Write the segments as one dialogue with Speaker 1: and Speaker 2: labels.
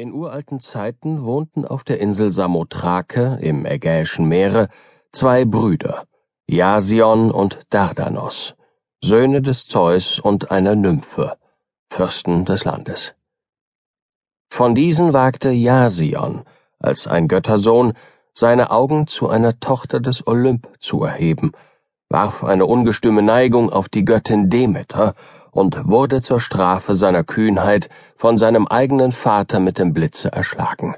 Speaker 1: In uralten Zeiten wohnten auf der Insel Samothrake im Ägäischen Meere zwei Brüder, Jasion und Dardanos, Söhne des Zeus und einer Nymphe, Fürsten des Landes. Von diesen wagte Jasion, als ein Göttersohn, seine Augen zu einer Tochter des Olymp zu erheben, warf eine ungestüme Neigung auf die Göttin Demeter und wurde zur Strafe seiner Kühnheit von seinem eigenen Vater mit dem Blitze erschlagen.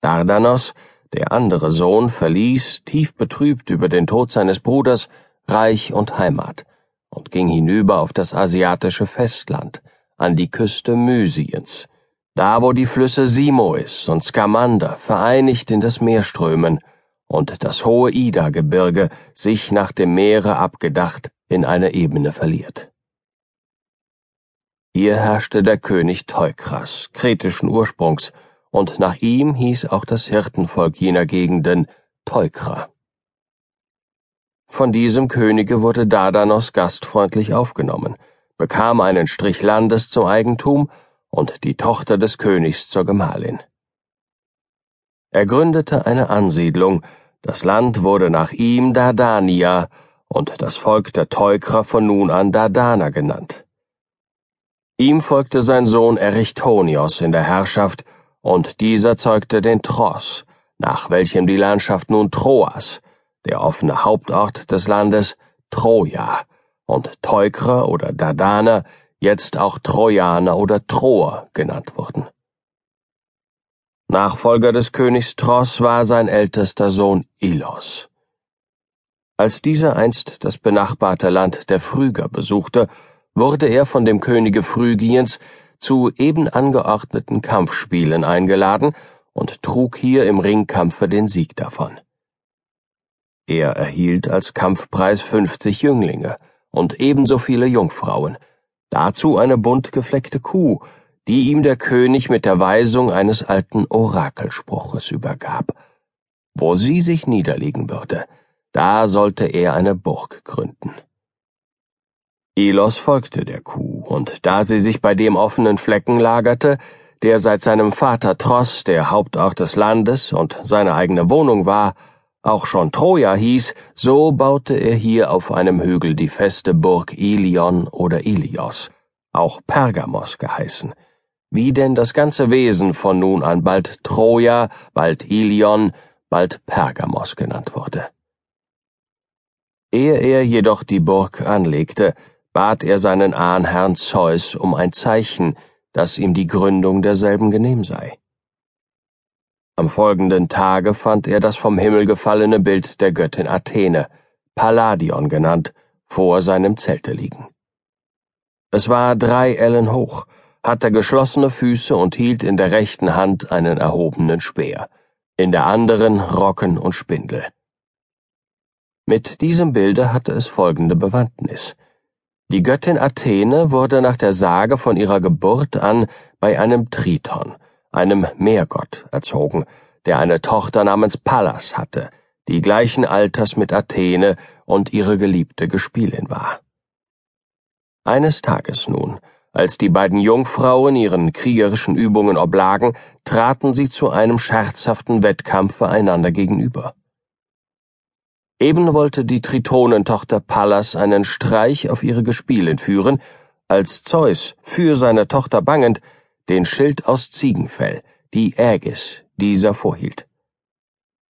Speaker 1: Dardanos, der andere Sohn, verließ, tief betrübt über den Tod seines Bruders, Reich und Heimat und ging hinüber auf das asiatische Festland, an die Küste Mysiens, da wo die Flüsse Simois und Skamander vereinigt in das Meer strömen und das hohe Ida-Gebirge sich nach dem Meere abgedacht in eine Ebene verliert. Hier herrschte der König Teukras, kretischen Ursprungs, und nach ihm hieß auch das Hirtenvolk jener Gegenden Teukra. Von diesem Könige wurde Dardanos gastfreundlich aufgenommen, bekam einen Strich Landes zum Eigentum und die Tochter des Königs zur Gemahlin. Er gründete eine Ansiedlung, das Land wurde nach ihm Dardania und das Volk der Teukra von nun an Dardana genannt. Ihm folgte sein Sohn Erichtonios in der Herrschaft, und dieser zeugte den Tros, nach welchem die Landschaft nun Troas, der offene Hauptort des Landes, Troja, und Teukra oder Dardana, jetzt auch Trojaner oder Troer genannt wurden. Nachfolger des Königs Tros war sein ältester Sohn Ilos. Als dieser einst das benachbarte Land der Phryger besuchte, wurde er von dem Könige Phrygiens zu eben angeordneten Kampfspielen eingeladen und trug hier im Ringkampfe den Sieg davon. Er erhielt als Kampfpreis fünfzig Jünglinge und ebenso viele Jungfrauen, dazu eine bunt gefleckte Kuh, die ihm der König mit der Weisung eines alten Orakelspruches übergab. Wo sie sich niederlegen würde, da sollte er eine Burg gründen. Elos folgte der Kuh, und da sie sich bei dem offenen Flecken lagerte, der seit seinem Vater Tross der Hauptort des Landes und seine eigene Wohnung war, auch schon Troja hieß, so baute er hier auf einem Hügel die feste Burg Ilion oder Ilios, auch Pergamos geheißen, wie denn das ganze Wesen von nun an bald Troja, bald Ilion, bald Pergamos genannt wurde. Ehe er jedoch die Burg anlegte, bat er seinen Ahnherrn Zeus um ein Zeichen, dass ihm die Gründung derselben genehm sei. Am folgenden Tage fand er das vom Himmel gefallene Bild der Göttin Athene, Palladion genannt, vor seinem Zelte liegen. Es war drei Ellen hoch, hatte geschlossene Füße und hielt in der rechten Hand einen erhobenen Speer, in der anderen Rocken und Spindel. Mit diesem Bilde hatte es folgende Bewandtnis. Die Göttin Athene wurde nach der Sage von ihrer Geburt an bei einem Triton, einem Meergott, erzogen, der eine Tochter namens Pallas hatte, die gleichen Alters mit Athene und ihre geliebte Gespielin war. Eines Tages nun, als die beiden Jungfrauen ihren kriegerischen Übungen oblagen, traten sie zu einem scherzhaften Wettkampfe einander gegenüber. Eben wollte die Tritonentochter Pallas einen Streich auf ihre Gespielin führen, als Zeus, für seine Tochter bangend, den Schild aus Ziegenfell, die Ägis, dieser vorhielt.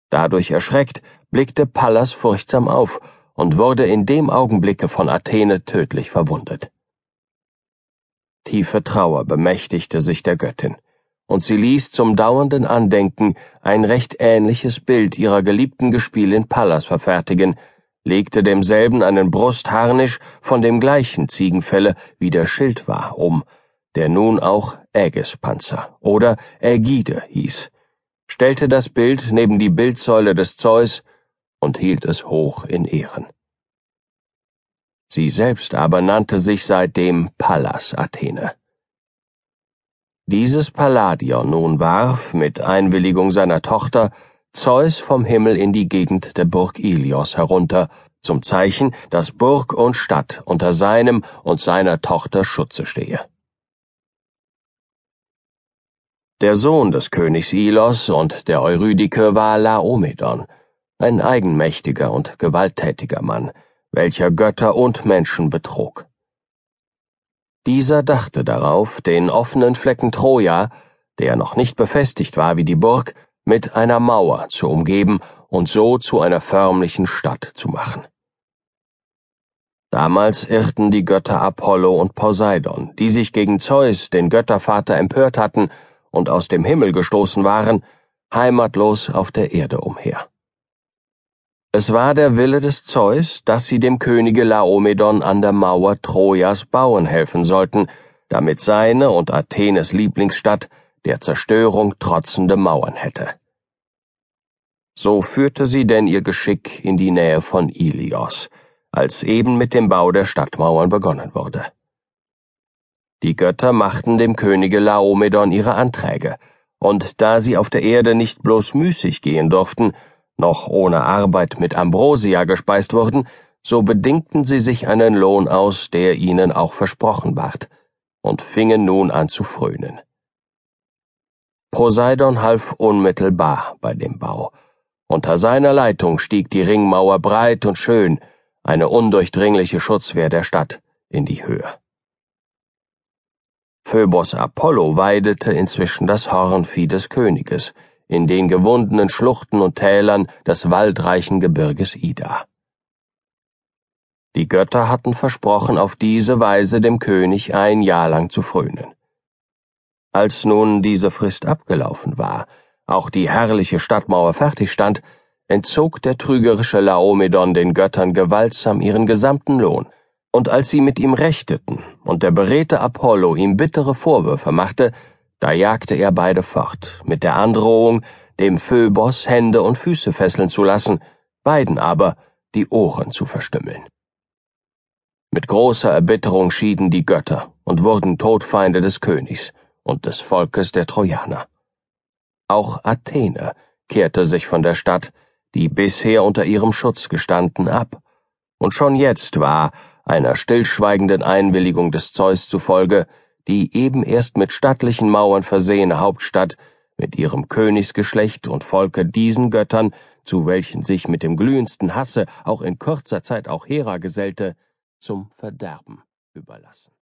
Speaker 1: Dadurch erschreckt, blickte Pallas furchtsam auf und wurde in dem Augenblicke von Athene tödlich verwundet. Tiefe Trauer bemächtigte sich der Göttin und sie ließ zum dauernden Andenken ein recht ähnliches Bild ihrer geliebten Gespielin Pallas verfertigen, legte demselben einen Brustharnisch von dem gleichen Ziegenfelle, wie der Schild war, um, der nun auch Ägispanzer oder Ägide hieß, stellte das Bild neben die Bildsäule des Zeus und hielt es hoch in Ehren. Sie selbst aber nannte sich seitdem Pallas Athene. Dieses Palladion nun warf, mit Einwilligung seiner Tochter, Zeus vom Himmel in die Gegend der Burg Ilios herunter, zum Zeichen, dass Burg und Stadt unter seinem und seiner Tochter Schutze stehe. Der Sohn des Königs Ilos und der Eurydike war Laomedon, ein eigenmächtiger und gewalttätiger Mann, welcher Götter und Menschen betrog. Dieser dachte darauf, den offenen Flecken Troja, der noch nicht befestigt war wie die Burg, mit einer Mauer zu umgeben und so zu einer förmlichen Stadt zu machen. Damals irrten die Götter Apollo und Poseidon, die sich gegen Zeus, den Göttervater, empört hatten und aus dem Himmel gestoßen waren, heimatlos auf der Erde umher. Es war der Wille des Zeus, dass sie dem Könige Laomedon an der Mauer Trojas bauen helfen sollten, damit seine und Athenes Lieblingsstadt der Zerstörung trotzende Mauern hätte. So führte sie denn ihr Geschick in die Nähe von Ilios, als eben mit dem Bau der Stadtmauern begonnen wurde. Die Götter machten dem Könige Laomedon ihre Anträge, und da sie auf der Erde nicht bloß müßig gehen durften, noch ohne Arbeit mit Ambrosia gespeist wurden, so bedingten sie sich einen Lohn aus, der ihnen auch versprochen ward, und fingen nun an zu frönen. Poseidon half unmittelbar bei dem Bau. Unter seiner Leitung stieg die Ringmauer breit und schön, eine undurchdringliche Schutzwehr der Stadt, in die Höhe. Phöbos Apollo weidete inzwischen das Hornvieh des Königes in den gewundenen Schluchten und Tälern des waldreichen Gebirges Ida. Die Götter hatten versprochen, auf diese Weise dem König ein Jahr lang zu frönen. Als nun diese Frist abgelaufen war, auch die herrliche Stadtmauer fertig stand, entzog der trügerische Laomedon den Göttern gewaltsam ihren gesamten Lohn, und als sie mit ihm rechteten und der beredte Apollo ihm bittere Vorwürfe machte, da jagte er beide fort, mit der Androhung, dem Phöbos Hände und Füße fesseln zu lassen, beiden aber die Ohren zu verstümmeln. Mit großer Erbitterung schieden die Götter und wurden Todfeinde des Königs und des Volkes der Trojaner. Auch Athene kehrte sich von der Stadt, die bisher unter ihrem Schutz gestanden, ab, und schon jetzt war, einer stillschweigenden Einwilligung des Zeus zufolge, die eben erst mit stattlichen Mauern versehene Hauptstadt mit ihrem Königsgeschlecht und Volke diesen Göttern, zu welchen sich mit dem glühendsten Hasse auch in kurzer Zeit auch Hera gesellte, zum Verderben überlassen.